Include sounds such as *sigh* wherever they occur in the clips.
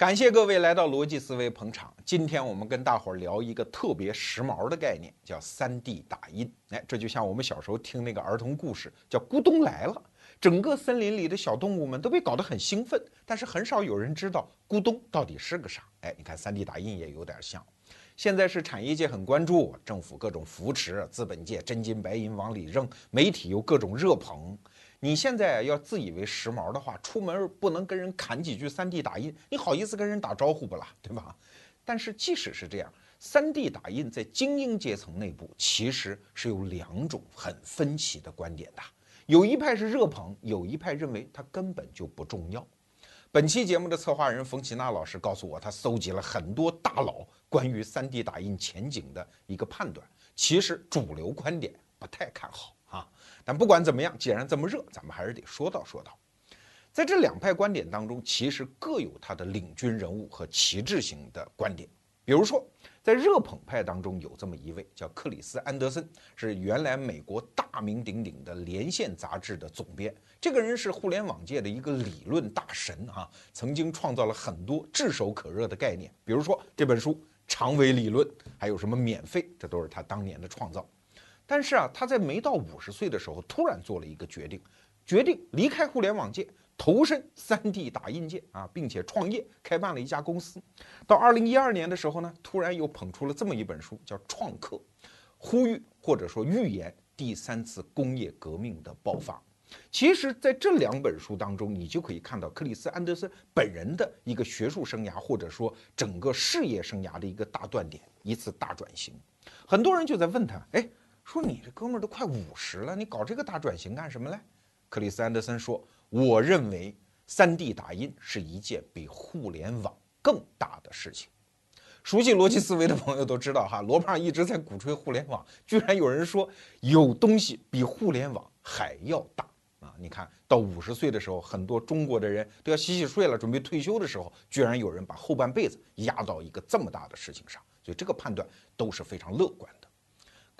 感谢各位来到逻辑思维捧场。今天我们跟大伙儿聊一个特别时髦的概念，叫 3D 打印。哎，这就像我们小时候听那个儿童故事，叫《咕咚来了》，整个森林里的小动物们都被搞得很兴奋，但是很少有人知道咕咚到底是个啥。哎，你看 3D 打印也有点像。现在是产业界很关注，政府各种扶持，资本界真金白银往里扔，媒体又各种热捧。你现在要自以为时髦的话，出门不能跟人侃几句 3D 打印，你好意思跟人打招呼不啦？对吧？但是即使是这样，3D 打印在精英阶层内部其实是有两种很分歧的观点的。有一派是热捧，有一派认为它根本就不重要。本期节目的策划人冯奇娜老师告诉我，他搜集了很多大佬关于 3D 打印前景的一个判断，其实主流观点不太看好。但不管怎么样，既然这么热，咱们还是得说道说道。在这两派观点当中，其实各有他的领军人物和旗帜型的观点。比如说，在热捧派当中有这么一位叫克里斯·安德森，是原来美国大名鼎鼎的《连线》杂志的总编。这个人是互联网界的一个理论大神啊，曾经创造了很多炙手可热的概念，比如说这本书《长尾理论》，还有什么免费，这都是他当年的创造。但是啊，他在没到五十岁的时候，突然做了一个决定，决定离开互联网界，投身 3D 打印界啊，并且创业，开办了一家公司。到二零一二年的时候呢，突然又捧出了这么一本书，叫《创客》，呼吁或者说预言第三次工业革命的爆发。其实，在这两本书当中，你就可以看到克里斯·安德森本人的一个学术生涯，或者说整个事业生涯的一个大断点，一次大转型。很多人就在问他，哎。说你这哥们儿都快五十了，你搞这个大转型干什么嘞？克里斯安德森说：“我认为 3D 打印是一件比互联网更大的事情。”熟悉逻辑思维的朋友都知道哈，罗胖一直在鼓吹互联网，居然有人说有东西比互联网还要大啊！你看到五十岁的时候，很多中国的人都要洗洗睡了，准备退休的时候，居然有人把后半辈子压到一个这么大的事情上，所以这个判断都是非常乐观的。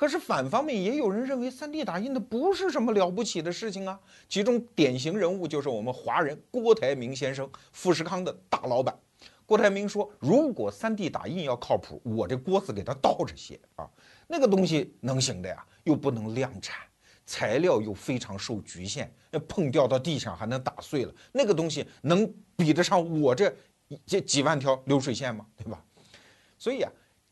可是反方面也有人认为，3D 打印的不是什么了不起的事情啊。其中典型人物就是我们华人郭台铭先生，富士康的大老板。郭台铭说：“如果 3D 打印要靠谱，我这锅子给他倒着写啊。那个东西能行的呀，又不能量产，材料又非常受局限，那碰掉到地上还能打碎了。那个东西能比得上我这这几万条流水线吗？对吧？所以啊。”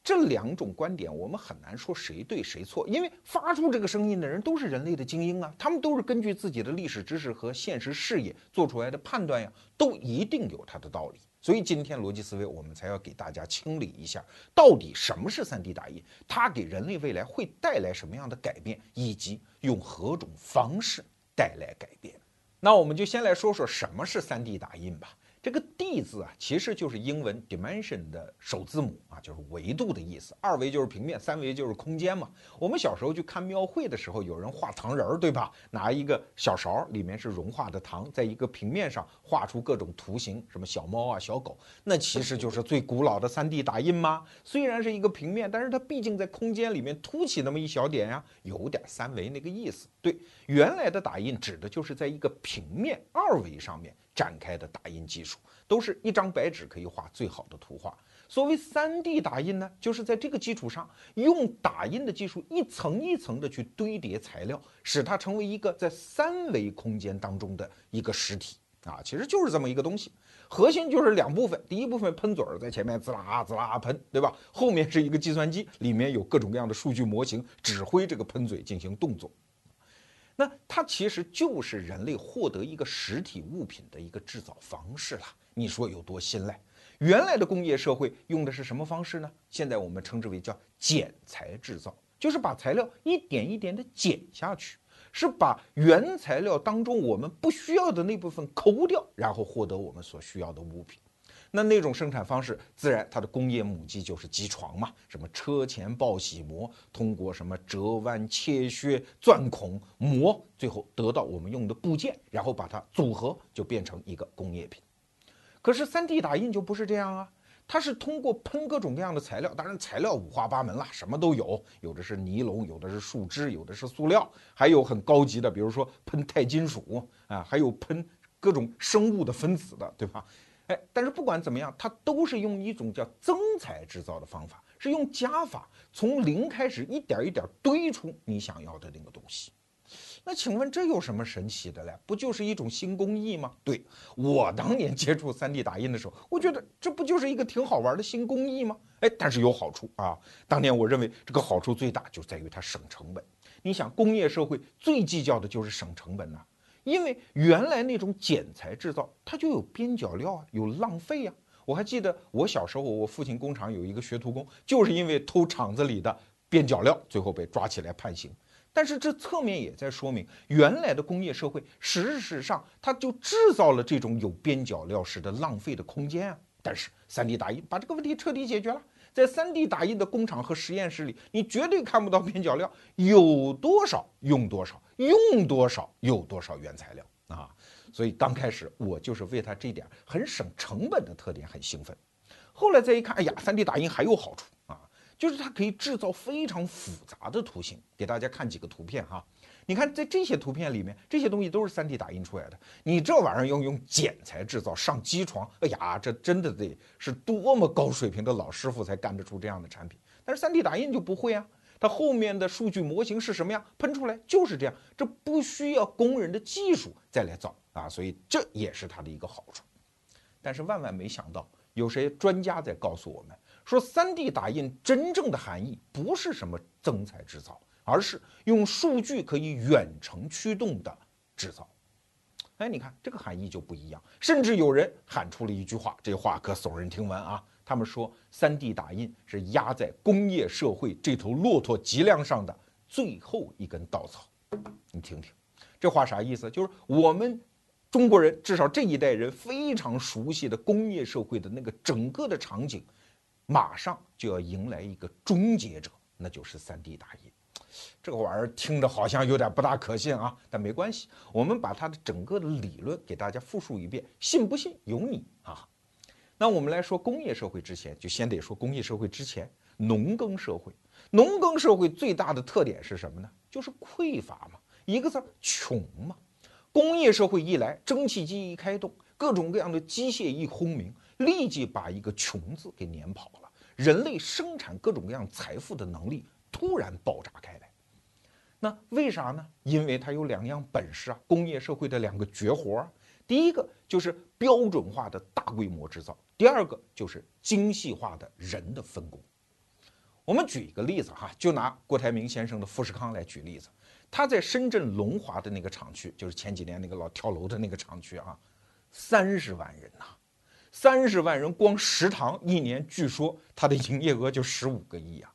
这两种观点，我们很难说谁对谁错，因为发出这个声音的人都是人类的精英啊，他们都是根据自己的历史知识和现实视野做出来的判断呀，都一定有他的道理。所以今天逻辑思维，我们才要给大家清理一下，到底什么是 3D 打印，它给人类未来会带来什么样的改变，以及用何种方式带来改变。那我们就先来说说什么是 3D 打印吧。这个 D 字啊，其实就是英文 dimension 的首字母啊，就是维度的意思。二维就是平面，三维就是空间嘛。我们小时候去看庙会的时候，有人画糖人儿，对吧？拿一个小勺，里面是融化的糖，在一个平面上画出各种图形，什么小猫啊、小狗，那其实就是最古老的 3D 打印吗？虽然是一个平面，但是它毕竟在空间里面凸起那么一小点呀，有点三维那个意思。对，原来的打印指的就是在一个平面二维上面。展开的打印技术都是一张白纸可以画最好的图画。所谓 3D 打印呢，就是在这个基础上，用打印的技术一层一层的去堆叠材料，使它成为一个在三维空间当中的一个实体啊，其实就是这么一个东西。核心就是两部分，第一部分喷嘴儿在前面滋啦滋啦喷，对吧？后面是一个计算机，里面有各种各样的数据模型，指挥这个喷嘴进行动作。那它其实就是人类获得一个实体物品的一个制造方式了。你说有多新嘞？原来的工业社会用的是什么方式呢？现在我们称之为叫剪裁制造，就是把材料一点一点的剪下去，是把原材料当中我们不需要的那部分抠掉，然后获得我们所需要的物品。那那种生产方式，自然它的工业母机就是机床嘛，什么车前报喜膜，通过什么折弯、切削、钻孔、磨，最后得到我们用的部件，然后把它组合，就变成一个工业品。可是 3D 打印就不是这样啊，它是通过喷各种各样的材料，当然材料五花八门啦，什么都有，有的是尼龙，有的是树脂，有的是塑料，还有很高级的，比如说喷钛金属啊，还有喷各种生物的分子的，对吧？哎，但是不管怎么样，它都是用一种叫增材制造的方法，是用加法，从零开始一点一点堆出你想要的那个东西。那请问这有什么神奇的嘞？不就是一种新工艺吗？对我当年接触 3D 打印的时候，我觉得这不就是一个挺好玩的新工艺吗？哎，但是有好处啊。当年我认为这个好处最大就在于它省成本。你想，工业社会最计较的就是省成本呐，因为原来那种剪裁制造它就有边角料啊，有浪费呀。我还记得我小时候，我父亲工厂有一个学徒工，就是因为偷厂子里的边角料，最后被抓起来判刑。但是这侧面也在说明，原来的工业社会事实上它就制造了这种有边角料式的浪费的空间啊。但是 3D 打印把这个问题彻底解决了，在 3D 打印的工厂和实验室里，你绝对看不到边角料，有多少用多少，用多少有多少原材料啊。所以刚开始我就是为它这点很省成本的特点很兴奋，后来再一看，哎呀，3D 打印还有好处啊。就是它可以制造非常复杂的图形，给大家看几个图片哈。你看，在这些图片里面，这些东西都是 3D 打印出来的。你这玩意儿要用剪裁制造上机床，哎呀，这真的得是多么高水平的老师傅才干得出这样的产品。但是 3D 打印就不会啊，它后面的数据模型是什么呀？喷出来就是这样，这不需要工人的技术再来造啊，所以这也是它的一个好处。但是万万没想到，有谁专家在告诉我们？说 3D 打印真正的含义不是什么增材制造，而是用数据可以远程驱动的制造。哎，你看这个含义就不一样。甚至有人喊出了一句话，这话可耸人听闻啊！他们说 3D 打印是压在工业社会这头骆驼脊梁上的最后一根稻草。你听听，这话啥意思？就是我们中国人，至少这一代人非常熟悉的工业社会的那个整个的场景。马上就要迎来一个终结者，那就是 3D 打印。这个玩意儿听着好像有点不大可信啊，但没关系，我们把它的整个的理论给大家复述一遍，信不信由你啊。那我们来说工业社会之前，就先得说工业社会之前，农耕社会。农耕社会最大的特点是什么呢？就是匮乏嘛，一个字儿穷嘛。工业社会一来，蒸汽机一开动，各种各样的机械一轰鸣。立即把一个“穷”字给撵跑了，人类生产各种各样财富的能力突然爆炸开来。那为啥呢？因为它有两样本事啊，工业社会的两个绝活儿。第一个就是标准化的大规模制造，第二个就是精细化的人的分工。我们举一个例子哈，就拿郭台铭先生的富士康来举例子，他在深圳龙华的那个厂区，就是前几年那个老跳楼的那个厂区啊，三十万人呐。三十万人光食堂一年，据说他的营业额就十五个亿啊，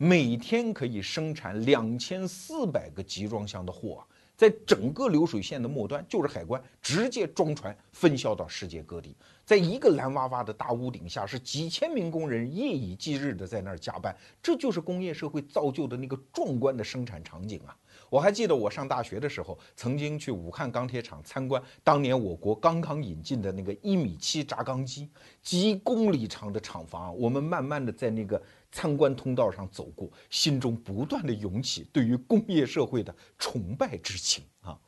每天可以生产两千四百个集装箱的货啊，在整个流水线的末端就是海关，直接装船分销到世界各地，在一个蓝哇哇的大屋顶下，是几千名工人夜以继日的在那儿加班，这就是工业社会造就的那个壮观的生产场景啊。我还记得我上大学的时候，曾经去武汉钢铁厂参观，当年我国刚刚引进的那个一米七轧钢机，几公里长的厂房，我们慢慢的在那个参观通道上走过，心中不断的涌起对于工业社会的崇拜之情啊！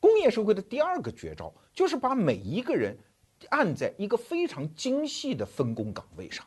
工业社会的第二个绝招，就是把每一个人按在一个非常精细的分工岗位上。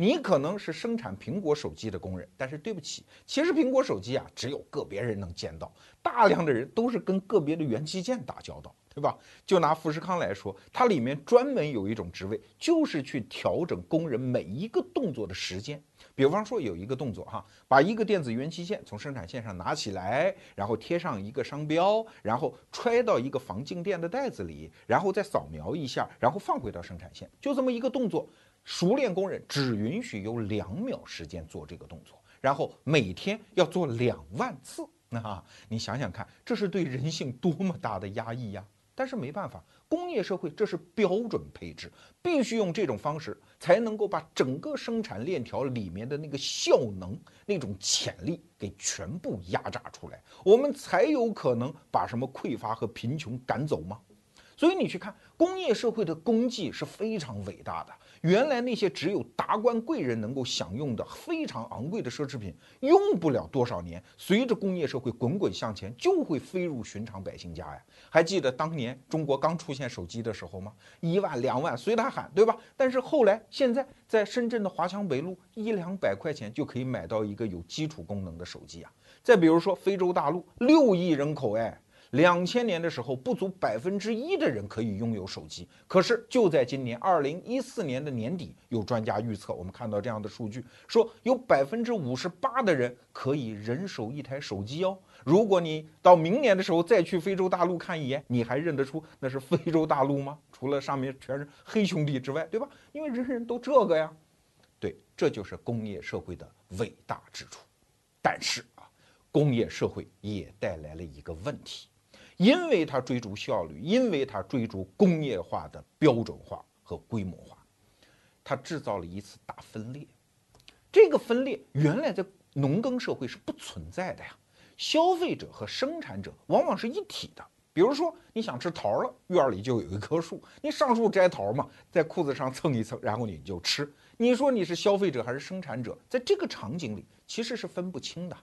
你可能是生产苹果手机的工人，但是对不起，其实苹果手机啊，只有个别人能见到，大量的人都是跟个别的元器件打交道，对吧？就拿富士康来说，它里面专门有一种职位，就是去调整工人每一个动作的时间。比方说有一个动作哈，把一个电子元器件从生产线上拿起来，然后贴上一个商标，然后揣到一个防静电的袋子里，然后再扫描一下，然后放回到生产线，就这么一个动作。熟练工人只允许有两秒时间做这个动作，然后每天要做两万次。那你想想看，这是对人性多么大的压抑呀！但是没办法，工业社会这是标准配置，必须用这种方式才能够把整个生产链条里面的那个效能、那种潜力给全部压榨出来，我们才有可能把什么匮乏和贫穷赶走吗？所以你去看工业社会的功绩是非常伟大的。原来那些只有达官贵人能够享用的非常昂贵的奢侈品，用不了多少年，随着工业社会滚滚向前，就会飞入寻常百姓家呀。还记得当年中国刚出现手机的时候吗？一万两万随他喊，对吧？但是后来现在在深圳的华强北路，一两百块钱就可以买到一个有基础功能的手机啊。再比如说非洲大陆，六亿人口，哎。两千年的时候，不足百分之一的人可以拥有手机。可是就在今年二零一四年的年底，有专家预测，我们看到这样的数据，说有百分之五十八的人可以人手一台手机哦。如果你到明年的时候再去非洲大陆看一眼，你还认得出那是非洲大陆吗？除了上面全是黑兄弟之外，对吧？因为人人都这个呀。对，这就是工业社会的伟大之处。但是啊，工业社会也带来了一个问题。因为它追逐效率，因为它追逐工业化的标准化和规模化，它制造了一次大分裂。这个分裂原来在农耕社会是不存在的呀。消费者和生产者往往是一体的。比如说，你想吃桃了，院里就有一棵树，你上树摘桃嘛，在裤子上蹭一蹭，然后你就吃。你说你是消费者还是生产者，在这个场景里其实是分不清的。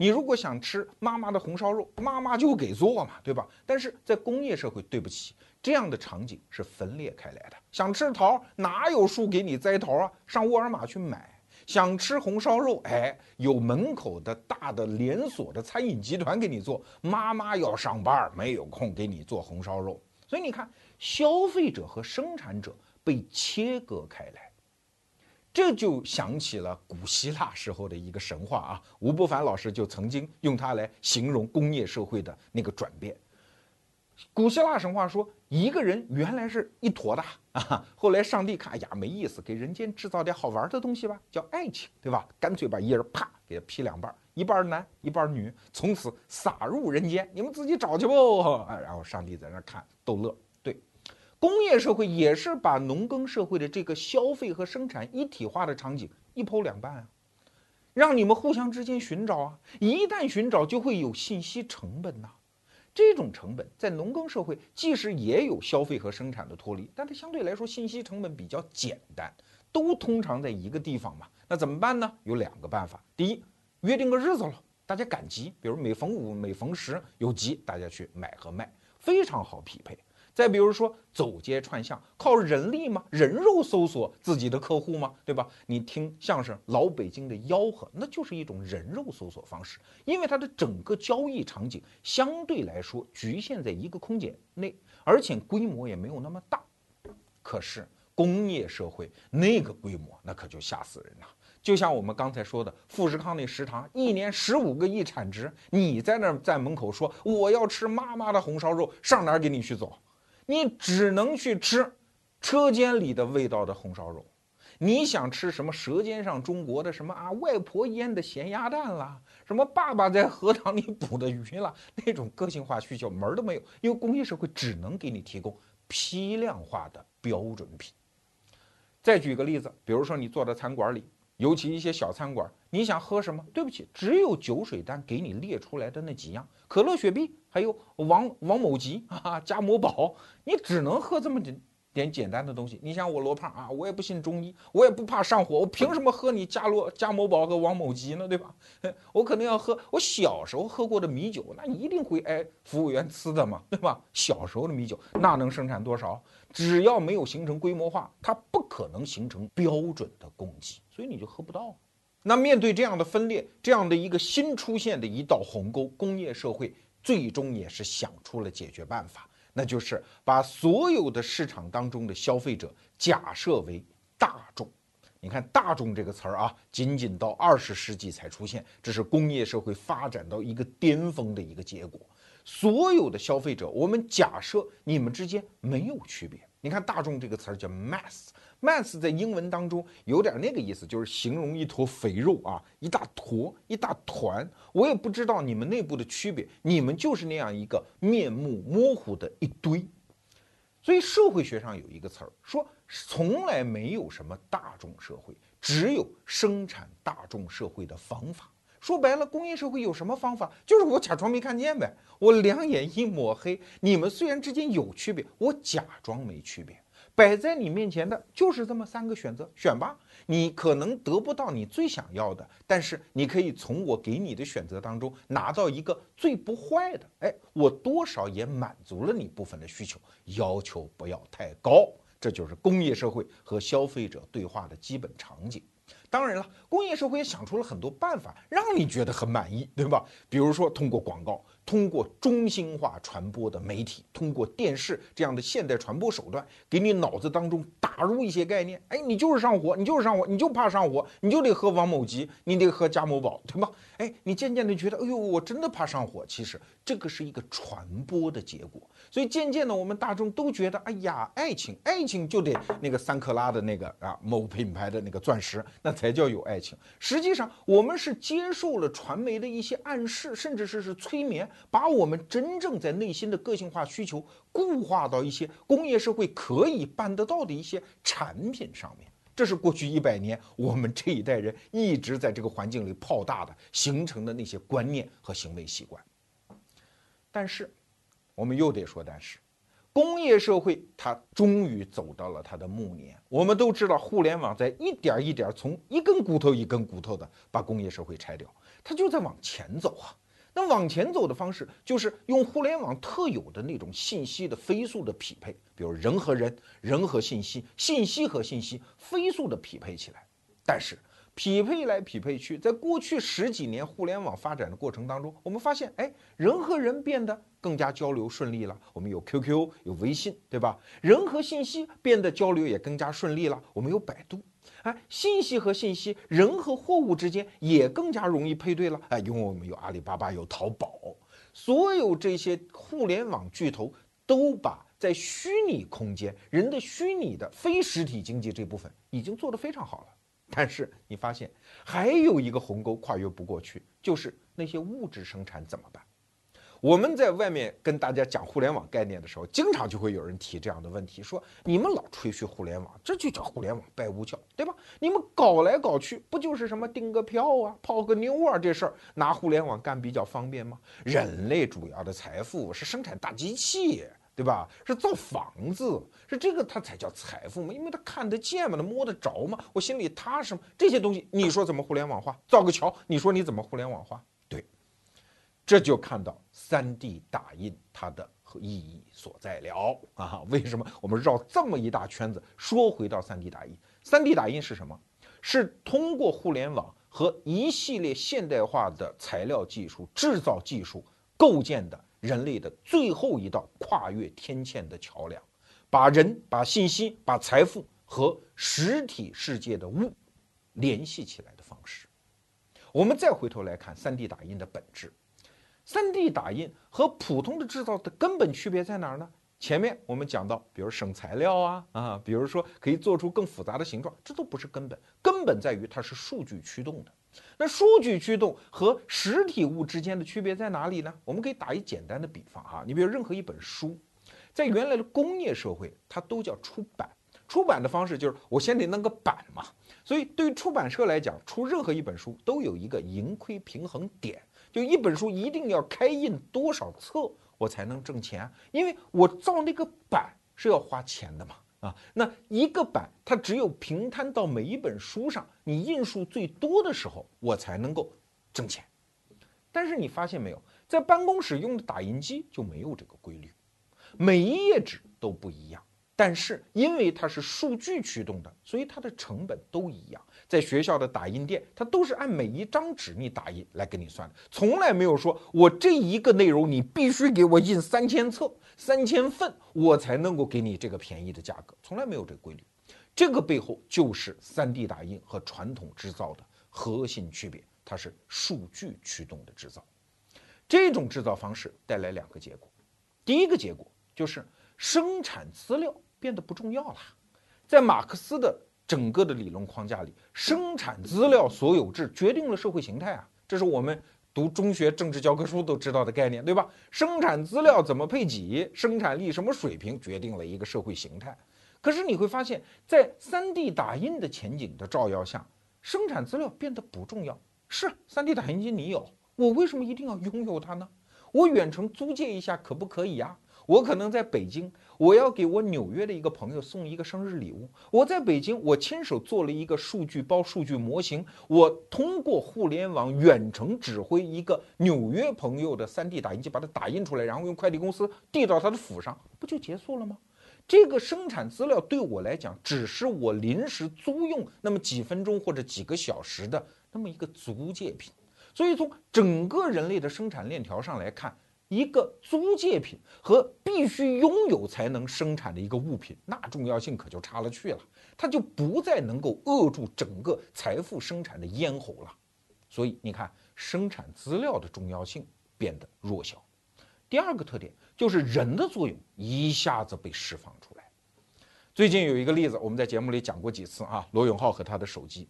你如果想吃妈妈的红烧肉，妈妈就给做嘛，对吧？但是在工业社会，对不起，这样的场景是分裂开来的。想吃桃，哪有树给你摘桃啊？上沃尔玛去买。想吃红烧肉，哎，有门口的大的连锁的餐饮集团给你做。妈妈要上班，没有空给你做红烧肉。所以你看，消费者和生产者被切割开来。这就想起了古希腊时候的一个神话啊，吴伯凡老师就曾经用它来形容工业社会的那个转变。古希腊神话说，一个人原来是一坨的啊，后来上帝看，哎呀没意思，给人间制造点好玩的东西吧，叫爱情，对吧？干脆把一人啪给他劈两半，一半男一半女，从此撒入人间，你们自己找去不？然后上帝在那看逗乐。工业社会也是把农耕社会的这个消费和生产一体化的场景一剖两半啊，让你们互相之间寻找啊，一旦寻找就会有信息成本呐。这种成本在农耕社会即使也有消费和生产的脱离，但它相对来说信息成本比较简单，都通常在一个地方嘛。那怎么办呢？有两个办法。第一，约定个日子了，大家赶集，比如每逢五、每逢十有集，大家去买和卖，非常好匹配。再比如说走街串巷，靠人力吗？人肉搜索自己的客户吗？对吧？你听相声《老北京的吆喝》，那就是一种人肉搜索方式，因为它的整个交易场景相对来说局限在一个空间内，而且规模也没有那么大。可是工业社会那个规模，那可就吓死人了。就像我们刚才说的，富士康那食堂一年十五个亿产值，你在那儿在门口说我要吃妈妈的红烧肉，上哪儿给你去走？你只能去吃车间里的味道的红烧肉，你想吃什么？舌尖上中国的什么啊？外婆腌的咸鸭蛋啦，什么爸爸在荷塘里捕的鱼啦？那种个性化需求门儿都没有，因为工业社会只能给你提供批量化的标准品。再举个例子，比如说你坐在餐馆里，尤其一些小餐馆，你想喝什么？对不起，只有酒水单给你列出来的那几样。可乐、雪碧，还有王王某吉啊，加某宝，你只能喝这么点点简单的东西。你像我罗胖啊，我也不信中医，我也不怕上火，我凭什么喝你加罗加某宝和王某吉呢？对吧？*laughs* 我肯定要喝我小时候喝过的米酒，那一定会挨服务员呲的嘛，对吧？小时候的米酒那能生产多少？只要没有形成规模化，它不可能形成标准的供给，所以你就喝不到。那面对这样的分裂，这样的一个新出现的一道鸿沟，工业社会最终也是想出了解决办法，那就是把所有的市场当中的消费者假设为大众。你看“大众”这个词儿啊，仅仅到二十世纪才出现，这是工业社会发展到一个巅峰的一个结果。所有的消费者，我们假设你们之间没有区别。你看“大众”这个词儿叫 “mass”。Mass 在英文当中有点那个意思，就是形容一坨肥肉啊，一大坨一大团。我也不知道你们内部的区别，你们就是那样一个面目模糊的一堆。所以社会学上有一个词儿说，从来没有什么大众社会，只有生产大众社会的方法。说白了，工业社会有什么方法？就是我假装没看见呗，我两眼一抹黑。你们虽然之间有区别，我假装没区别。摆在你面前的就是这么三个选择，选吧。你可能得不到你最想要的，但是你可以从我给你的选择当中拿到一个最不坏的。哎，我多少也满足了你部分的需求，要求不要太高。这就是工业社会和消费者对话的基本场景。当然了，工业社会也想出了很多办法，让你觉得很满意，对吧？比如说通过广告，通过中心化传播的媒体，通过电视这样的现代传播手段，给你脑子当中打入一些概念。哎，你就是上火，你就是上火，你就怕上火，你就得喝王某吉，你得喝加某宝，对吧？哎，你渐渐的觉得，哎呦，我真的怕上火。其实这个是一个传播的结果。所以渐渐的，我们大众都觉得，哎呀，爱情，爱情就得那个三克拉的那个啊，某品牌的那个钻石，那才叫有爱情。实际上，我们是接受了传媒的一些暗示，甚至是是催眠，把我们真正在内心的个性化需求固化到一些工业社会可以办得到的一些产品上面。这是过去一百年我们这一代人一直在这个环境里泡大的形成的那些观念和行为习惯。但是。我们又得说，但是，工业社会它终于走到了它的暮年。我们都知道，互联网在一点一点从一根骨头一根骨头的把工业社会拆掉，它就在往前走啊。那往前走的方式，就是用互联网特有的那种信息的飞速的匹配，比如人和人、人和信息、信息和信息飞速的匹配起来。但是，匹配来匹配去，在过去十几年互联网发展的过程当中，我们发现，哎，人和人变得更加交流顺利了。我们有 QQ，有微信，对吧？人和信息变得交流也更加顺利了。我们有百度，哎，信息和信息，人和货物之间也更加容易配对了。哎，因为我们有阿里巴巴，有淘宝，所有这些互联网巨头都把在虚拟空间、人的虚拟的非实体经济这部分已经做得非常好了。但是你发现还有一个鸿沟跨越不过去，就是那些物质生产怎么办？我们在外面跟大家讲互联网概念的时候，经常就会有人提这样的问题，说你们老吹嘘互联网，这就叫互联网拜物教，对吧？你们搞来搞去，不就是什么订个票啊、泡个妞啊这事儿，拿互联网干比较方便吗？人类主要的财富是生产大机器。对吧？是造房子，是这个，它才叫财富嘛，因为它看得见嘛，它摸得着嘛，我心里踏实嘛。这些东西，你说怎么互联网化？造个桥，你说你怎么互联网化？这就看到三 D 打印它的意义所在了啊！为什么我们绕这么一大圈子说回到三 D 打印？三 D 打印是什么？是通过互联网和一系列现代化的材料技术、制造技术构建的。人类的最后一道跨越天堑的桥梁，把人、把信息、把财富和实体世界的物联系起来的方式。我们再回头来看 3D 打印的本质，3D 打印和普通的制造的根本区别在哪儿呢？前面我们讲到，比如省材料啊啊，比如说可以做出更复杂的形状，这都不是根本，根本在于它是数据驱动的。那数据驱动和实体物之间的区别在哪里呢？我们可以打一简单的比方哈，你比如任何一本书，在原来的工业社会，它都叫出版。出版的方式就是我先得弄个版嘛。所以对于出版社来讲，出任何一本书都有一个盈亏平衡点，就一本书一定要开印多少册，我才能挣钱，因为我造那个版是要花钱的嘛。啊，那一个版它只有平摊到每一本书上，你印数最多的时候，我才能够挣钱。但是你发现没有，在办公室用的打印机就没有这个规律，每一页纸都不一样。但是因为它是数据驱动的，所以它的成本都一样。在学校的打印店，它都是按每一张纸你打印来给你算的，从来没有说我这一个内容你必须给我印三千册、三千份，我才能够给你这个便宜的价格，从来没有这个规律。这个背后就是 3D 打印和传统制造的核心区别，它是数据驱动的制造。这种制造方式带来两个结果，第一个结果就是生产资料。变得不重要了，在马克思的整个的理论框架里，生产资料所有制决定了社会形态啊，这是我们读中学政治教科书都知道的概念，对吧？生产资料怎么配给，生产力什么水平，决定了一个社会形态。可是你会发现，在 3D 打印的前景的照耀下，生产资料变得不重要，是 3D 打印机你有，我为什么一定要拥有它呢？我远程租借一下可不可以呀？我可能在北京，我要给我纽约的一个朋友送一个生日礼物。我在北京，我亲手做了一个数据包、数据模型，我通过互联网远程指挥一个纽约朋友的 3D 打印机，把它打印出来，然后用快递公司递到他的府上，不就结束了吗？这个生产资料对我来讲，只是我临时租用那么几分钟或者几个小时的那么一个租借品。所以从整个人类的生产链条上来看。一个租借品和必须拥有才能生产的一个物品，那重要性可就差了去了，它就不再能够扼住整个财富生产的咽喉了。所以你看，生产资料的重要性变得弱小。第二个特点就是人的作用一下子被释放出来。最近有一个例子，我们在节目里讲过几次啊，罗永浩和他的手机，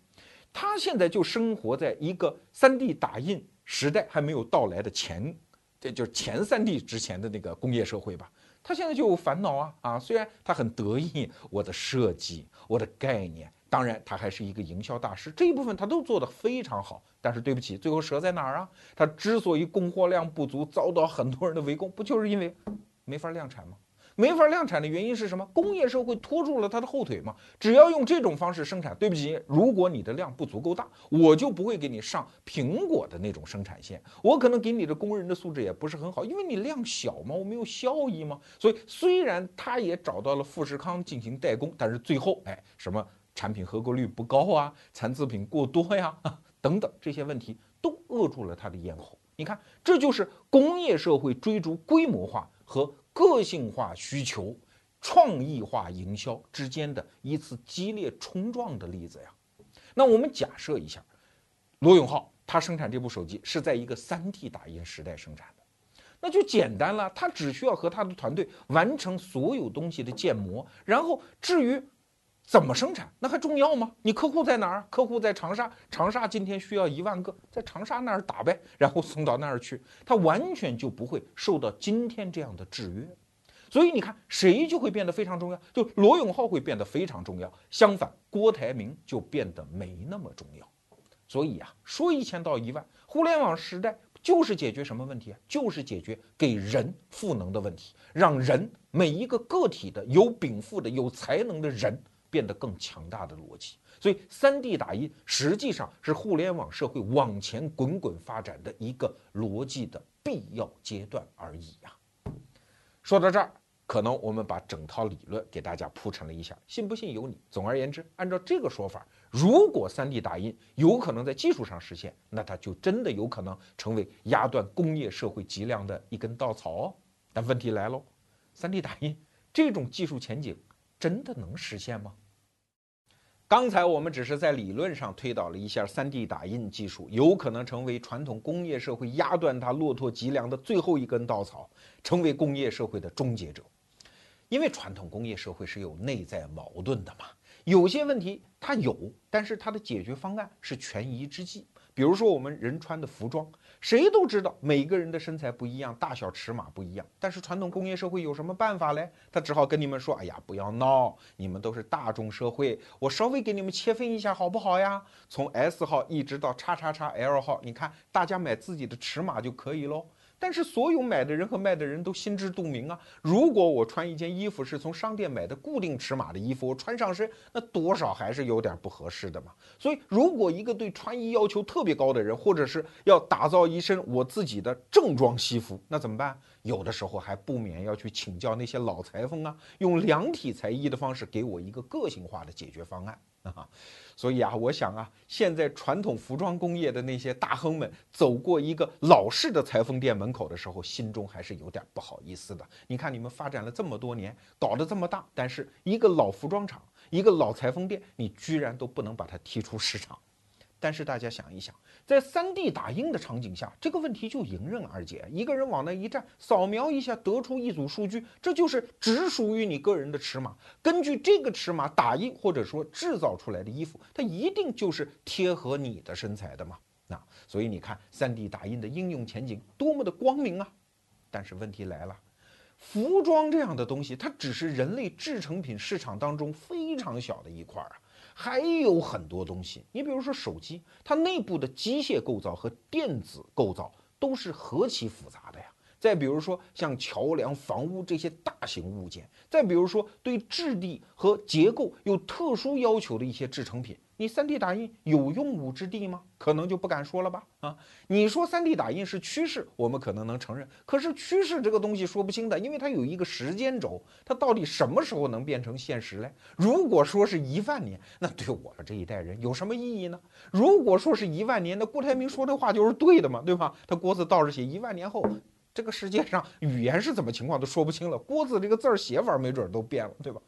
他现在就生活在一个 3D 打印时代还没有到来的前。这就是前三帝之前的那个工业社会吧，他现在就有烦恼啊啊！虽然他很得意我的设计、我的概念，当然他还是一个营销大师，这一部分他都做得非常好。但是对不起，最后折在哪儿啊？他之所以供货量不足，遭到很多人的围攻，不就是因为没法量产吗？没法量产的原因是什么？工业社会拖住了他的后腿嘛？只要用这种方式生产，对不起，如果你的量不足够大，我就不会给你上苹果的那种生产线。我可能给你的工人的素质也不是很好，因为你量小嘛，我没有效益嘛。所以虽然他也找到了富士康进行代工，但是最后，哎，什么产品合格率不高啊，残次品过多呀，*laughs* 等等这些问题都扼住了他的咽喉。你看，这就是工业社会追逐规模化和。个性化需求、创意化营销之间的一次激烈冲撞的例子呀。那我们假设一下，罗永浩他生产这部手机是在一个 3D 打印时代生产的，那就简单了，他只需要和他的团队完成所有东西的建模，然后至于怎么生产，那还重要吗？你客户在哪儿？客户在长沙，长沙今天需要一万个，在长沙那儿打呗，然后送到那儿去，他完全就不会受到今天这样的制约。所以你看，谁就会变得非常重要？就罗永浩会变得非常重要。相反，郭台铭就变得没那么重要。所以啊，说一千道一万，互联网时代就是解决什么问题啊？就是解决给人赋能的问题，让人每一个个体的有禀赋的、有才能的人变得更强大的逻辑。所以，3D 打印实际上是互联网社会往前滚滚发展的一个逻辑的必要阶段而已呀。说到这儿。可能我们把整套理论给大家铺陈了一下，信不信由你。总而言之，按照这个说法，如果 3D 打印有可能在技术上实现，那它就真的有可能成为压断工业社会脊梁的一根稻草哦。但问题来喽，3D 打印这种技术前景真的能实现吗？刚才我们只是在理论上推导了一下，3D 打印技术有可能成为传统工业社会压断它骆驼脊梁的最后一根稻草，成为工业社会的终结者。因为传统工业社会是有内在矛盾的嘛，有些问题它有，但是它的解决方案是权宜之计。比如说我们人穿的服装，谁都知道每个人的身材不一样，大小尺码不一样。但是传统工业社会有什么办法嘞？他只好跟你们说：“哎呀，不要闹，你们都是大众社会，我稍微给你们切分一下好不好呀？从 S 号一直到叉叉叉 L 号，你看大家买自己的尺码就可以喽。”但是所有买的人和卖的人都心知肚明啊！如果我穿一件衣服是从商店买的固定尺码的衣服，我穿上身那多少还是有点不合适的嘛。所以，如果一个对穿衣要求特别高的人，或者是要打造一身我自己的正装西服，那怎么办？有的时候还不免要去请教那些老裁缝啊，用量体裁衣的方式给我一个个性化的解决方案 *laughs* 啊。所以啊，我想啊，现在传统服装工业的那些大亨们走过一个老式的裁缝店门口的时候，心中还是有点不好意思的。你看，你们发展了这么多年，搞得这么大，但是一个老服装厂，一个老裁缝店，你居然都不能把它踢出市场。但是大家想一想，在 3D 打印的场景下，这个问题就迎刃而解。一个人往那一站，扫描一下，得出一组数据，这就是只属于你个人的尺码。根据这个尺码打印或者说制造出来的衣服，它一定就是贴合你的身材的嘛？那所以你看，3D 打印的应用前景多么的光明啊！但是问题来了，服装这样的东西，它只是人类制成品市场当中非常小的一块儿啊。还有很多东西。你比如说手机，它内部的机械构造和电子构造都是何其复杂的呀！再比如说像桥梁、房屋这些大型物件，再比如说对质地和结构有特殊要求的一些制成品。你 3D 打印有用武之地吗？可能就不敢说了吧。啊，你说 3D 打印是趋势，我们可能能承认。可是趋势这个东西说不清的，因为它有一个时间轴，它到底什么时候能变成现实嘞？如果说是一万年，那对我们这一代人有什么意义呢？如果说是一万年，那郭台铭说的话就是对的嘛，对吧？他郭字倒是写，一万年后，这个世界上语言是怎么情况都说不清了，郭子这个字儿写法没准都变了，对吧？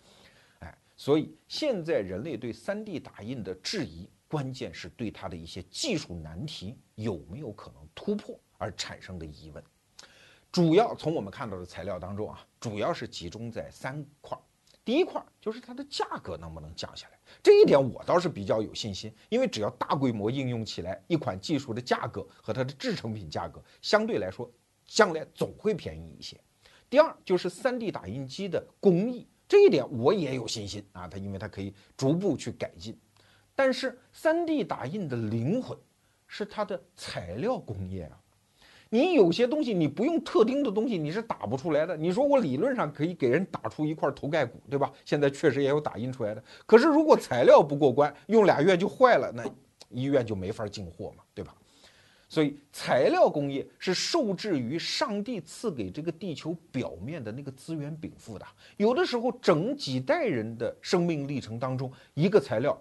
哎所以现在人类对 3D 打印的质疑，关键是对它的一些技术难题有没有可能突破而产生的疑问。主要从我们看到的材料当中啊，主要是集中在三块。第一块就是它的价格能不能降下来，这一点我倒是比较有信心，因为只要大规模应用起来，一款技术的价格和它的制成品价格相对来说，将来总会便宜一些。第二就是 3D 打印机的工艺。这一点我也有信心啊，它因为它可以逐步去改进，但是 3D 打印的灵魂是它的材料工业啊，你有些东西你不用特定的东西你是打不出来的。你说我理论上可以给人打出一块头盖骨，对吧？现在确实也有打印出来的，可是如果材料不过关，用俩月就坏了，那医院就没法进货嘛，对吧？所以，材料工业是受制于上帝赐给这个地球表面的那个资源禀赋的。有的时候，整几代人的生命历程当中，一个材料，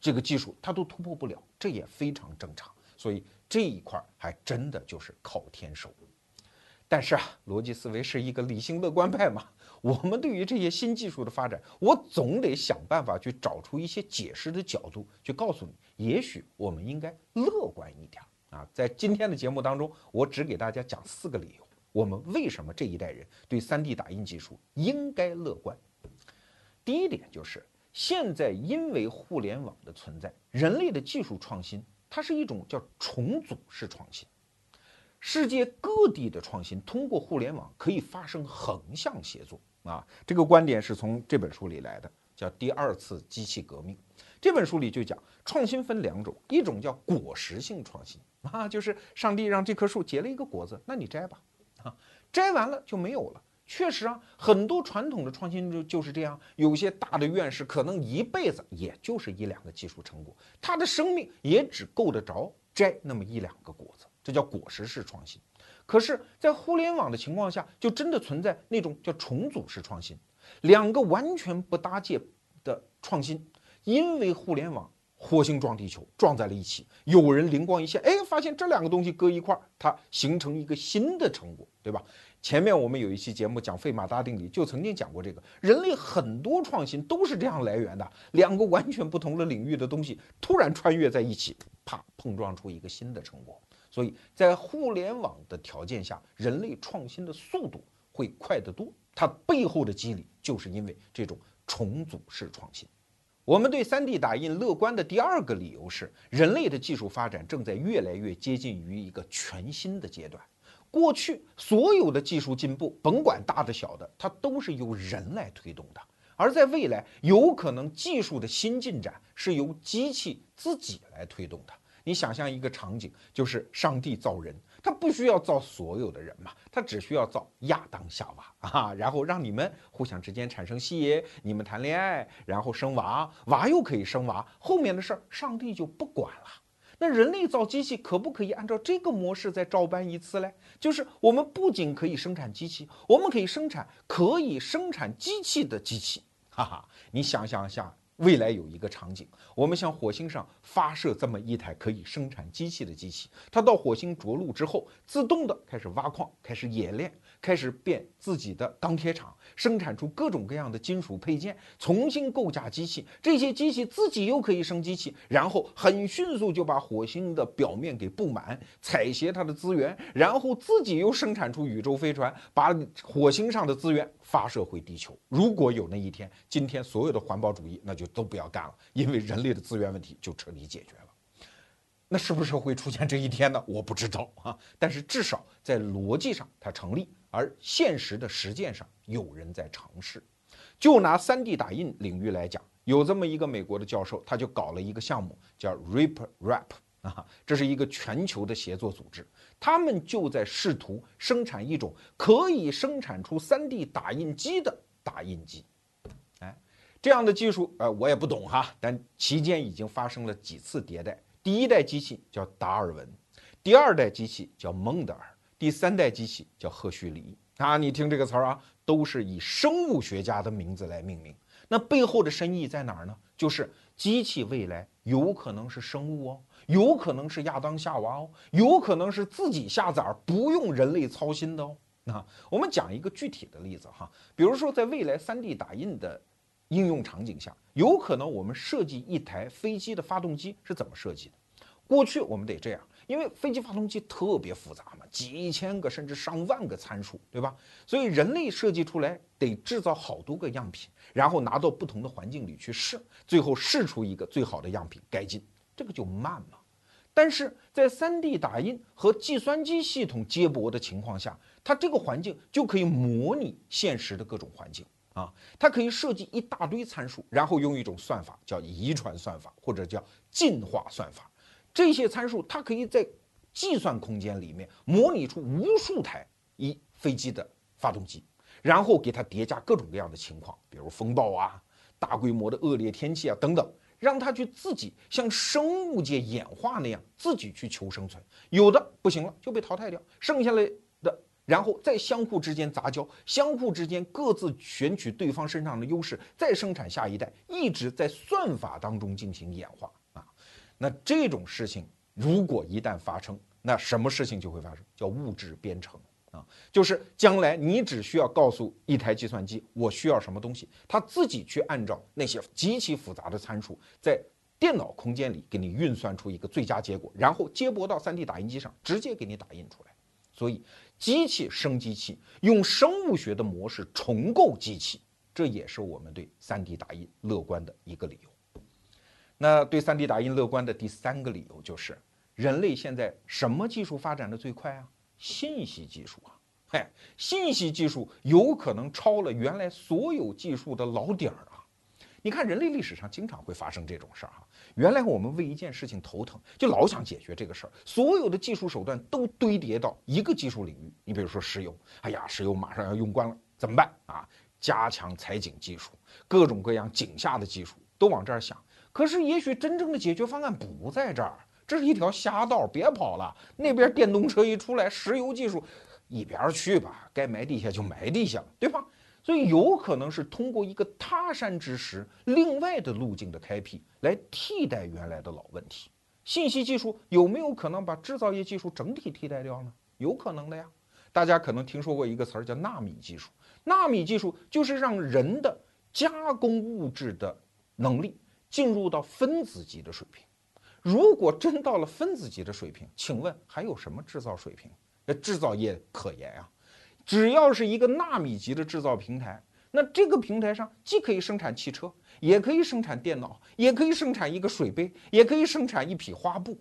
这个技术它都突破不了，这也非常正常。所以这一块还真的就是靠天收。但是啊，逻辑思维是一个理性乐观派嘛，*laughs* 我们对于这些新技术的发展，我总得想办法去找出一些解释的角度，去告诉你，也许我们应该乐观一点。啊，在今天的节目当中，我只给大家讲四个理由，我们为什么这一代人对 3D 打印技术应该乐观。第一点就是，现在因为互联网的存在，人类的技术创新，它是一种叫重组式创新。世界各地的创新通过互联网可以发生横向协作啊，这个观点是从这本书里来的，叫《第二次机器革命》。这本书里就讲，创新分两种，一种叫果实性创新。啊，就是上帝让这棵树结了一个果子，那你摘吧，啊，摘完了就没有了。确实啊，很多传统的创新就就是这样，有些大的院士可能一辈子也就是一两个技术成果，他的生命也只够得着摘那么一两个果子，这叫果实式创新。可是，在互联网的情况下，就真的存在那种叫重组式创新，两个完全不搭界的创新，因为互联网。火星撞地球撞在了一起，有人灵光一现，哎，发现这两个东西搁一块儿，它形成一个新的成果，对吧？前面我们有一期节目讲费马大定理，就曾经讲过这个，人类很多创新都是这样来源的，两个完全不同的领域的东西突然穿越在一起，啪，碰撞出一个新的成果。所以在互联网的条件下，人类创新的速度会快得多，它背后的机理就是因为这种重组式创新。我们对 3D 打印乐观的第二个理由是，人类的技术发展正在越来越接近于一个全新的阶段。过去所有的技术进步，甭管大的小的，它都是由人来推动的；而在未来，有可能技术的新进展是由机器自己来推动的。你想象一个场景，就是上帝造人。他不需要造所有的人嘛，他只需要造亚当夏娃啊，然后让你们互相之间产生吸引，你们谈恋爱，然后生娃，娃又可以生娃，后面的事儿上帝就不管了。那人类造机器可不可以按照这个模式再照搬一次嘞？就是我们不仅可以生产机器，我们可以生产可以生产机器的机器，哈哈，你想象一下。未来有一个场景，我们向火星上发射这么一台可以生产机器的机器，它到火星着陆之后，自动的开始挖矿，开始冶炼。开始变自己的钢铁厂，生产出各种各样的金属配件，重新构架机器。这些机器自己又可以生机器，然后很迅速就把火星的表面给布满，采撷它的资源，然后自己又生产出宇宙飞船，把火星上的资源发射回地球。如果有那一天，今天所有的环保主义那就都不要干了，因为人类的资源问题就彻底解决了。那是不是会出现这一天呢？我不知道啊，但是至少在逻辑上它成立。而现实的实践上，有人在尝试。就拿 3D 打印领域来讲，有这么一个美国的教授，他就搞了一个项目，叫 RipRap 啊，这是一个全球的协作组织，他们就在试图生产一种可以生产出 3D 打印机的打印机。哎，这样的技术，呃，我也不懂哈，但期间已经发生了几次迭代。第一代机器叫达尔文，第二代机器叫孟德尔，第三代机器叫赫胥黎。啊，你听这个词儿啊，都是以生物学家的名字来命名。那背后的深意在哪儿呢？就是机器未来有可能是生物哦，有可能是亚当夏娃哦，有可能是自己下崽儿不用人类操心的哦。那我们讲一个具体的例子哈，比如说在未来 3D 打印的应用场景下，有可能我们设计一台飞机的发动机是怎么设计的？过去我们得这样。因为飞机发动机特别复杂嘛，几千个甚至上万个参数，对吧？所以人类设计出来得制造好多个样品，然后拿到不同的环境里去试，最后试出一个最好的样品改进，这个就慢嘛。但是在 3D 打印和计算机系统接驳的情况下，它这个环境就可以模拟现实的各种环境啊，它可以设计一大堆参数，然后用一种算法叫遗传算法或者叫进化算法。这些参数，它可以在计算空间里面模拟出无数台一飞机的发动机，然后给它叠加各种各样的情况，比如风暴啊、大规模的恶劣天气啊等等，让它去自己像生物界演化那样自己去求生存。有的不行了就被淘汰掉，剩下来的然后再相互之间杂交，相互之间各自选取对方身上的优势，再生产下一代，一直在算法当中进行演化。那这种事情如果一旦发生，那什么事情就会发生？叫物质编程啊，就是将来你只需要告诉一台计算机我需要什么东西，它自己去按照那些极其复杂的参数，在电脑空间里给你运算出一个最佳结果，然后接驳到 3D 打印机上，直接给你打印出来。所以，机器生机器，用生物学的模式重构机器，这也是我们对 3D 打印乐观的一个理由。那对 3D 打印乐观的第三个理由就是，人类现在什么技术发展的最快啊？信息技术啊！嗨，信息技术有可能超了原来所有技术的老点儿啊！你看，人类历史上经常会发生这种事儿哈。原来我们为一件事情头疼，就老想解决这个事儿，所有的技术手段都堆叠到一个技术领域。你比如说石油，哎呀，石油马上要用光了，怎么办啊？加强采井技术，各种各样井下的技术都往这儿想。可是，也许真正的解决方案不在这儿，这是一条瞎道，别跑了。那边电动车一出来，石油技术一边去吧，该埋地下就埋地下，对吧？所以有可能是通过一个他山之石，另外的路径的开辟，来替代原来的老问题。信息技术有没有可能把制造业技术整体替代掉呢？有可能的呀。大家可能听说过一个词儿叫纳米技术，纳米技术就是让人的加工物质的能力。进入到分子级的水平，如果真到了分子级的水平，请问还有什么制造水平、呃制造业可言啊？只要是一个纳米级的制造平台，那这个平台上既可以生产汽车，也可以生产电脑，也可以生产一个水杯，也可以生产一匹花布。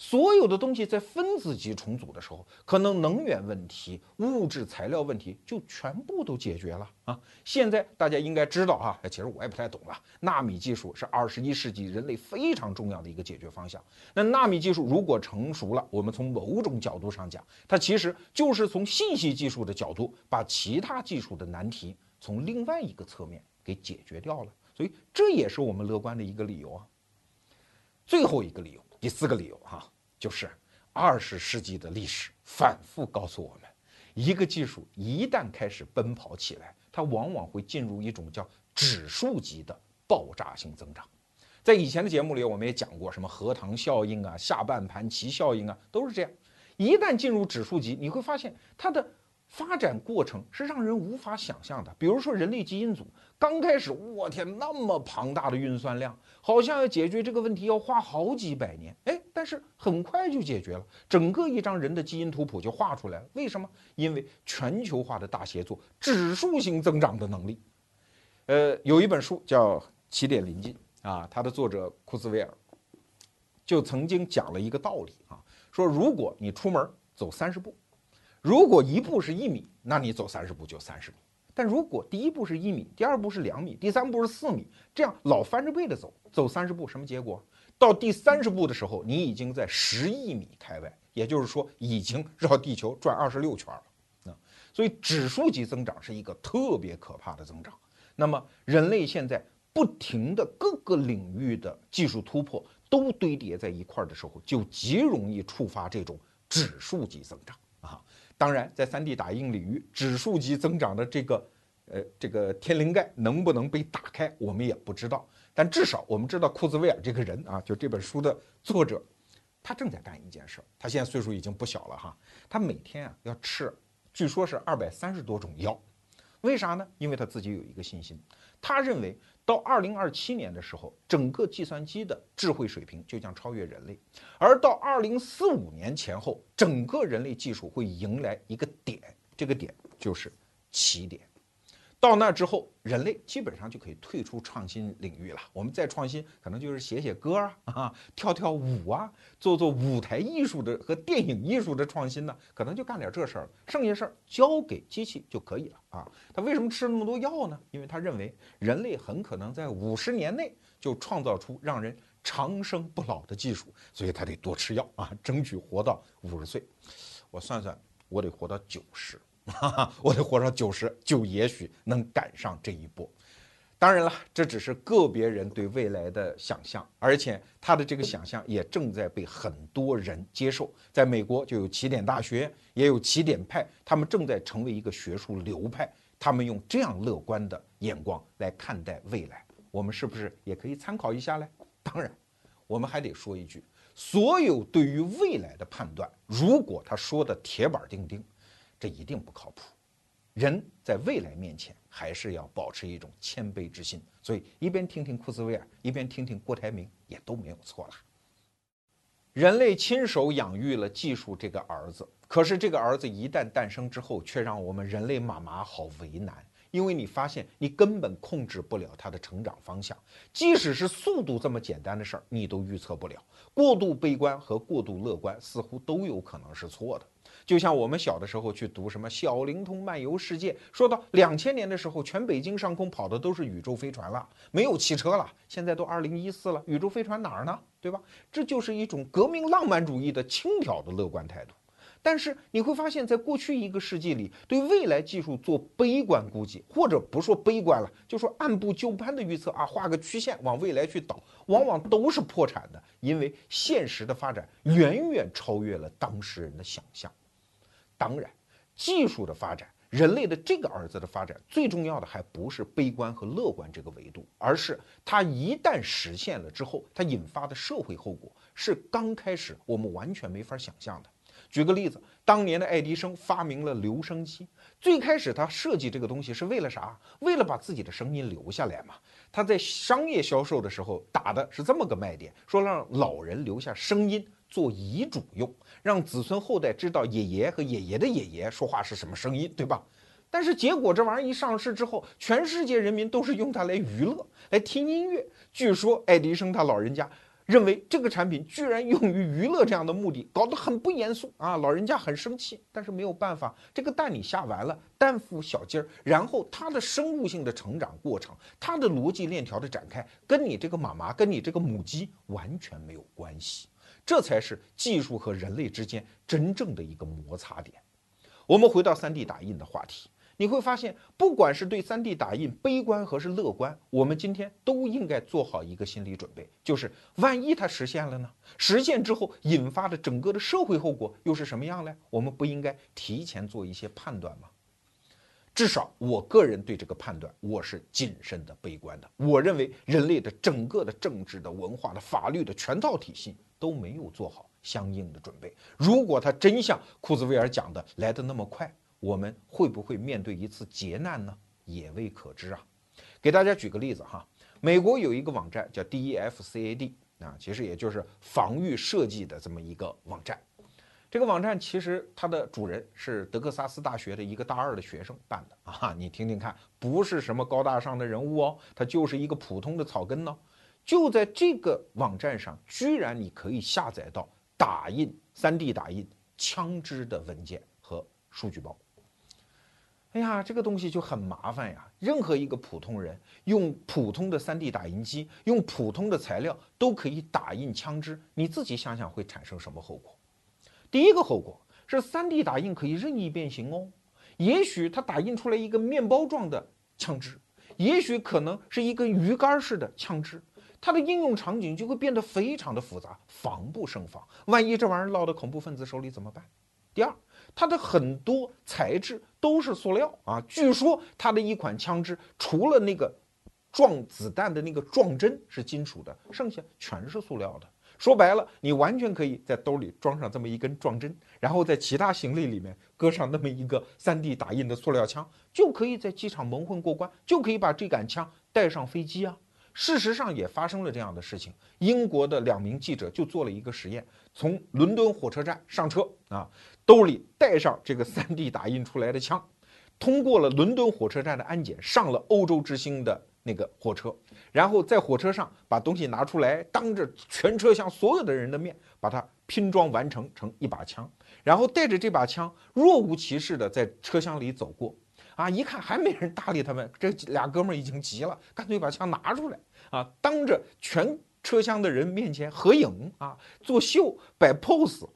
所有的东西在分子级重组的时候，可能能源问题、物质材料问题就全部都解决了啊！现在大家应该知道啊，其实我也不太懂了。纳米技术是二十一世纪人类非常重要的一个解决方向。那纳米技术如果成熟了，我们从某种角度上讲，它其实就是从信息技术的角度，把其他技术的难题从另外一个侧面给解决掉了。所以这也是我们乐观的一个理由啊。最后一个理由。第四个理由哈，就是二十世纪的历史反复告诉我们，一个技术一旦开始奔跑起来，它往往会进入一种叫指数级的爆炸性增长。在以前的节目里，我们也讲过什么核糖效应啊、下半盘棋效应啊，都是这样。一旦进入指数级，你会发现它的。发展过程是让人无法想象的。比如说，人类基因组刚开始，我天，那么庞大的运算量，好像要解决这个问题要花好几百年。哎，但是很快就解决了，整个一张人的基因图谱就画出来了。为什么？因为全球化的大协作，指数型增长的能力。呃，有一本书叫《起点临近》啊，它的作者库兹韦尔就曾经讲了一个道理啊，说如果你出门走三十步。如果一步是一米，那你走三十步就三十米。但如果第一步是一米，第二步是两米，第三步是四米，这样老翻着倍的走，走三十步，什么结果？到第三十步的时候，你已经在十亿米开外，也就是说，已经绕地球转二十六圈了。啊，所以指数级增长是一个特别可怕的增长。那么，人类现在不停的各个领域的技术突破都堆叠在一块儿的时候，就极容易触发这种指数级增长。当然，在 3D 打印领域，指数级增长的这个，呃，这个天灵盖能不能被打开，我们也不知道。但至少我们知道库兹韦尔这个人啊，就这本书的作者，他正在干一件事儿。他现在岁数已经不小了哈，他每天啊要吃，据说是二百三十多种药。为啥呢？因为他自己有一个信心，他认为到二零二七年的时候，整个计算机的智慧水平就将超越人类，而到二零四五年前后，整个人类技术会迎来一个点，这个点就是起点。到那之后，人类基本上就可以退出创新领域了。我们再创新，可能就是写写歌啊，啊，跳跳舞啊，做做舞台艺术的和电影艺术的创新呢，可能就干点这事儿了，剩下事儿交给机器就可以了啊。他为什么吃那么多药呢？因为他认为人类很可能在五十年内就创造出让人长生不老的技术，所以他得多吃药啊，争取活到五十岁。我算算，我得活到九十。哈哈，我得活到九十，就也许能赶上这一波。当然了，这只是个别人对未来的想象，而且他的这个想象也正在被很多人接受。在美国，就有起点大学，也有起点派，他们正在成为一个学术流派。他们用这样乐观的眼光来看待未来，我们是不是也可以参考一下嘞？当然，我们还得说一句：所有对于未来的判断，如果他说的铁板钉钉。这一定不靠谱，人在未来面前还是要保持一种谦卑之心。所以一边听听库兹韦尔，一边听听郭台铭，也都没有错了。人类亲手养育了技术这个儿子，可是这个儿子一旦诞生之后，却让我们人类妈妈好为难。因为你发现你根本控制不了他的成长方向，即使是速度这么简单的事儿，你都预测不了。过度悲观和过度乐观似乎都有可能是错的。就像我们小的时候去读什么《小灵通漫游世界》，说到两千年的时候，全北京上空跑的都是宇宙飞船了，没有汽车了。现在都二零一四了，宇宙飞船哪儿呢？对吧？这就是一种革命浪漫主义的轻佻的乐观态度。但是你会发现，在过去一个世纪里，对未来技术做悲观估计，或者不说悲观了，就说按部就班的预测啊，画个曲线往未来去导，往往都是破产的，因为现实的发展远远超越了当事人的想象。当然，技术的发展，人类的这个儿子的发展，最重要的还不是悲观和乐观这个维度，而是它一旦实现了之后，它引发的社会后果是刚开始我们完全没法想象的。举个例子，当年的爱迪生发明了留声机。最开始他设计这个东西是为了啥？为了把自己的声音留下来嘛。他在商业销售的时候打的是这么个卖点，说让老人留下声音做遗嘱用，让子孙后代知道爷爷和爷爷的爷爷说话是什么声音，对吧？但是结果这玩意儿一上市之后，全世界人民都是用它来娱乐，来听音乐。据说爱迪生他老人家。认为这个产品居然用于娱乐这样的目的，搞得很不严肃啊！老人家很生气，但是没有办法，这个蛋你下完了，蛋孵小鸡儿，然后它的生物性的成长过程，它的逻辑链条的展开，跟你这个妈妈，跟你这个母鸡完全没有关系，这才是技术和人类之间真正的一个摩擦点。我们回到 3D 打印的话题。你会发现，不管是对 3D 打印悲观还是乐观，我们今天都应该做好一个心理准备，就是万一它实现了呢？实现之后引发的整个的社会后果又是什么样呢？我们不应该提前做一些判断吗？至少我个人对这个判断，我是谨慎的、悲观的。我认为人类的整个的政治的、文化的、法律的全套体系都没有做好相应的准备。如果它真像库兹韦尔讲的来的那么快，我们会不会面对一次劫难呢？也未可知啊。给大家举个例子哈，美国有一个网站叫 DEFCAD 啊，其实也就是防御设计的这么一个网站。这个网站其实它的主人是德克萨斯大学的一个大二的学生办的啊，你听听看，不是什么高大上的人物哦，他就是一个普通的草根呢。就在这个网站上，居然你可以下载到打印 3D 打印枪支的文件和数据包。哎呀，这个东西就很麻烦呀。任何一个普通人用普通的 3D 打印机，用普通的材料都可以打印枪支，你自己想想会产生什么后果？第一个后果是 3D 打印可以任意变形哦。也许它打印出来一个面包状的枪支，也许可能是一根鱼竿式的枪支，它的应用场景就会变得非常的复杂，防不胜防。万一这玩意儿落到恐怖分子手里怎么办？第二。它的很多材质都是塑料啊，据说它的一款枪支除了那个撞子弹的那个撞针是金属的，剩下全是塑料的。说白了，你完全可以在兜里装上这么一根撞针，然后在其他行李里面搁上那么一个 3D 打印的塑料枪，就可以在机场蒙混过关，就可以把这杆枪带上飞机啊。事实上也发生了这样的事情，英国的两名记者就做了一个实验，从伦敦火车站上车啊。兜里带上这个 3D 打印出来的枪，通过了伦敦火车站的安检，上了欧洲之星的那个火车，然后在火车上把东西拿出来，当着全车厢所有的人的面把它拼装完成成一把枪，然后带着这把枪若无其事的在车厢里走过，啊，一看还没人搭理他们，这俩哥们儿已经急了，干脆把枪拿出来，啊，当着全车厢的人面前合影啊，作秀摆 pose，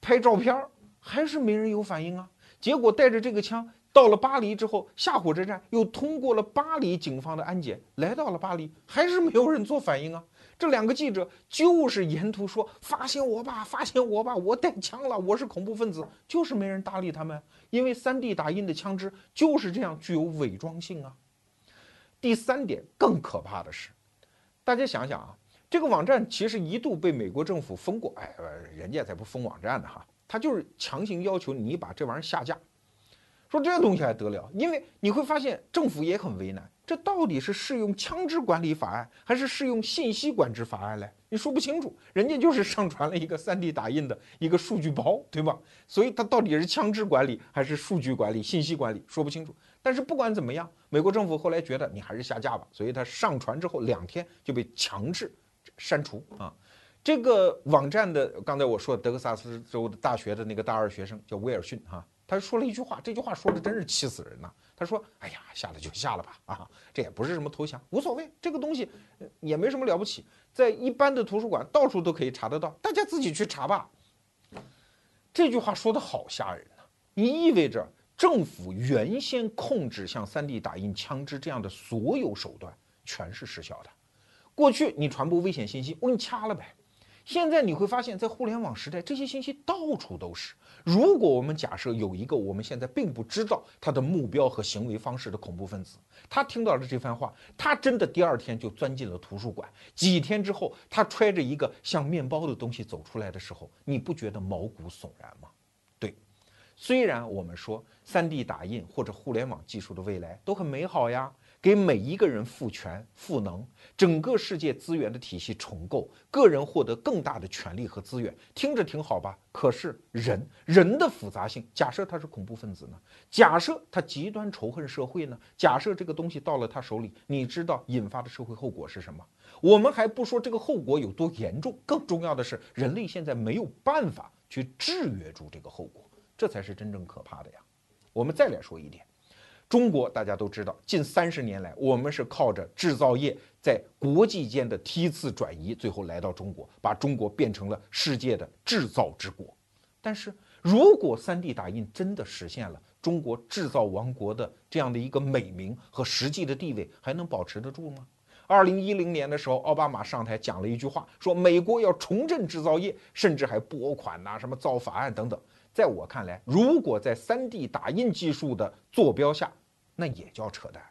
拍照片。还是没人有反应啊！结果带着这个枪到了巴黎之后，下火车站又通过了巴黎警方的安检，来到了巴黎，还是没有人做反应啊！这两个记者就是沿途说：“发现我吧，发现我吧，我带枪了，我是恐怖分子。”就是没人搭理他们，因为 3D 打印的枪支就是这样具有伪装性啊。第三点更可怕的是，大家想想啊，这个网站其实一度被美国政府封过，哎，人家才不封网站呢哈。他就是强行要求你把这玩意儿下架，说这东西还得了？因为你会发现政府也很为难，这到底是适用枪支管理法案还是适用信息管制法案嘞？你说不清楚，人家就是上传了一个 3D 打印的一个数据包，对吧？所以它到底是枪支管理还是数据管理、信息管理，说不清楚。但是不管怎么样，美国政府后来觉得你还是下架吧，所以它上传之后两天就被强制删除啊。这个网站的，刚才我说德克萨斯州的大学的那个大二学生叫威尔逊哈，他说了一句话，这句话说的真是气死人呐。他说：“哎呀，下了就下了吧，啊，这也不是什么投降，无所谓，这个东西也没什么了不起，在一般的图书馆到处都可以查得到，大家自己去查吧。”这句话说的好吓人呐，你意味着政府原先控制像 3D 打印枪支这样的所有手段全是失效的。过去你传播危险信息，我给你掐了呗。现在你会发现，在互联网时代，这些信息到处都是。如果我们假设有一个我们现在并不知道他的目标和行为方式的恐怖分子，他听到了这番话，他真的第二天就钻进了图书馆。几天之后，他揣着一个像面包的东西走出来的时候，你不觉得毛骨悚然吗？对，虽然我们说 3D 打印或者互联网技术的未来都很美好呀。给每一个人赋权赋能，整个世界资源的体系重构，个人获得更大的权利和资源，听着挺好吧？可是人人的复杂性，假设他是恐怖分子呢？假设他极端仇恨社会呢？假设这个东西到了他手里，你知道引发的社会后果是什么？我们还不说这个后果有多严重，更重要的是，人类现在没有办法去制约住这个后果，这才是真正可怕的呀。我们再来说一点。中国大家都知道，近三十年来，我们是靠着制造业在国际间的梯次转移，最后来到中国，把中国变成了世界的制造之国。但是如果 3D 打印真的实现了中国制造王国的这样的一个美名和实际的地位，还能保持得住吗？二零一零年的时候，奥巴马上台讲了一句话，说美国要重振制造业，甚至还拨款呐，什么造法案等等。在我看来，如果在 3D 打印技术的坐标下，那也叫扯淡。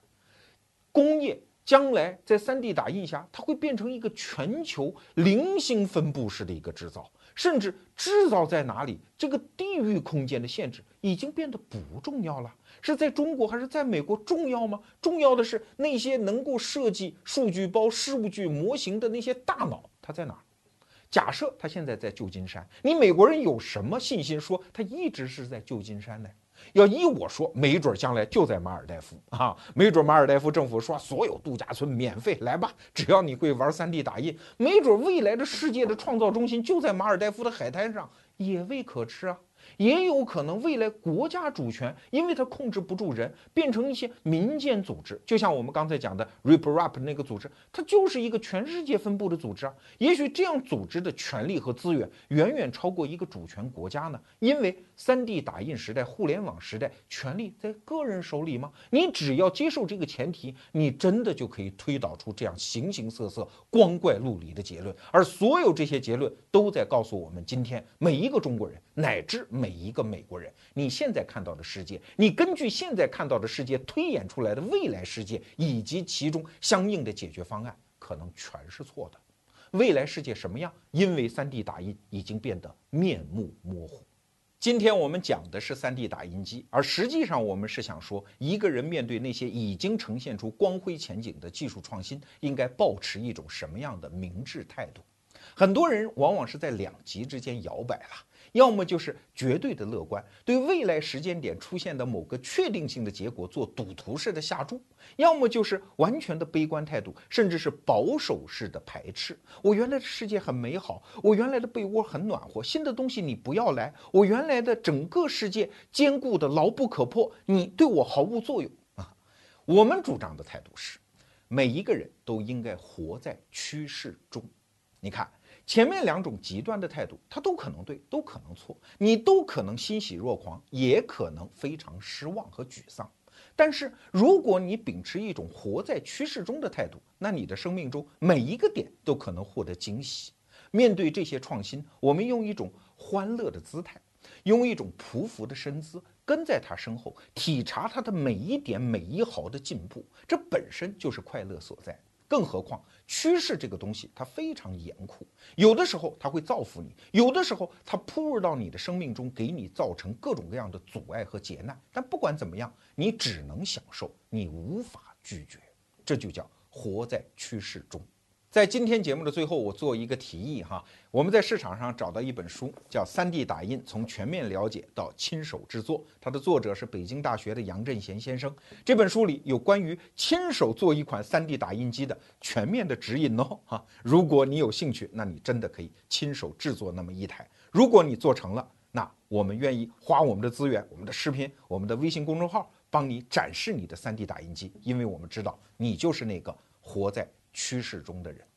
工业将来在 3D 打印下，它会变成一个全球零星分布式的一个制造，甚至制造在哪里，这个地域空间的限制已经变得不重要了。是在中国还是在美国重要吗？重要的是那些能够设计数据包、事务具模型的那些大脑，它在哪儿？假设他现在在旧金山，你美国人有什么信心说他一直是在旧金山呢？要依我说，没准将来就在马尔代夫啊，没准马尔代夫政府说所有度假村免费来吧，只要你会玩 3D 打印，没准未来的世界的创造中心就在马尔代夫的海滩上，也未可知啊。也有可能未来国家主权，因为它控制不住人，变成一些民间组织。就像我们刚才讲的 RipRap 那个组织，它就是一个全世界分布的组织啊。也许这样组织的权力和资源远远超过一个主权国家呢。因为 3D 打印时代、互联网时代，权力在个人手里吗？你只要接受这个前提，你真的就可以推导出这样形形色色、光怪陆离的结论。而所有这些结论都在告诉我们，今天每一个中国人，乃至每一个美国人，你现在看到的世界，你根据现在看到的世界推演出来的未来世界，以及其中相应的解决方案，可能全是错的。未来世界什么样？因为 3D 打印已经变得面目模糊。今天我们讲的是 3D 打印机，而实际上我们是想说，一个人面对那些已经呈现出光辉前景的技术创新，应该保持一种什么样的明智态度？很多人往往是在两极之间摇摆了。要么就是绝对的乐观，对未来时间点出现的某个确定性的结果做赌徒式的下注；要么就是完全的悲观态度，甚至是保守式的排斥。我原来的世界很美好，我原来的被窝很暖和，新的东西你不要来。我原来的整个世界坚固的牢不可破，你对我毫无作用啊！我们主张的态度是，每一个人都应该活在趋势中。你看。前面两种极端的态度，它都可能对，都可能错，你都可能欣喜若狂，也可能非常失望和沮丧。但是，如果你秉持一种活在趋势中的态度，那你的生命中每一个点都可能获得惊喜。面对这些创新，我们用一种欢乐的姿态，用一种匍匐的身姿，跟在他身后，体察他的每一点每一毫的进步，这本身就是快乐所在。更何况，趋势这个东西它非常严酷，有的时候它会造福你，有的时候它扑入到你的生命中，给你造成各种各样的阻碍和劫难。但不管怎么样，你只能享受，你无法拒绝，这就叫活在趋势中。在今天节目的最后，我做一个提议哈，我们在市场上找到一本书，叫《三 D 打印：从全面了解到亲手制作》，它的作者是北京大学的杨振贤先生。这本书里有关于亲手做一款三 D 打印机的全面的指引哦，哈，如果你有兴趣，那你真的可以亲手制作那么一台。如果你做成了，那我们愿意花我们的资源、我们的视频、我们的微信公众号，帮你展示你的三 D 打印机，因为我们知道你就是那个活在。趋势中的人。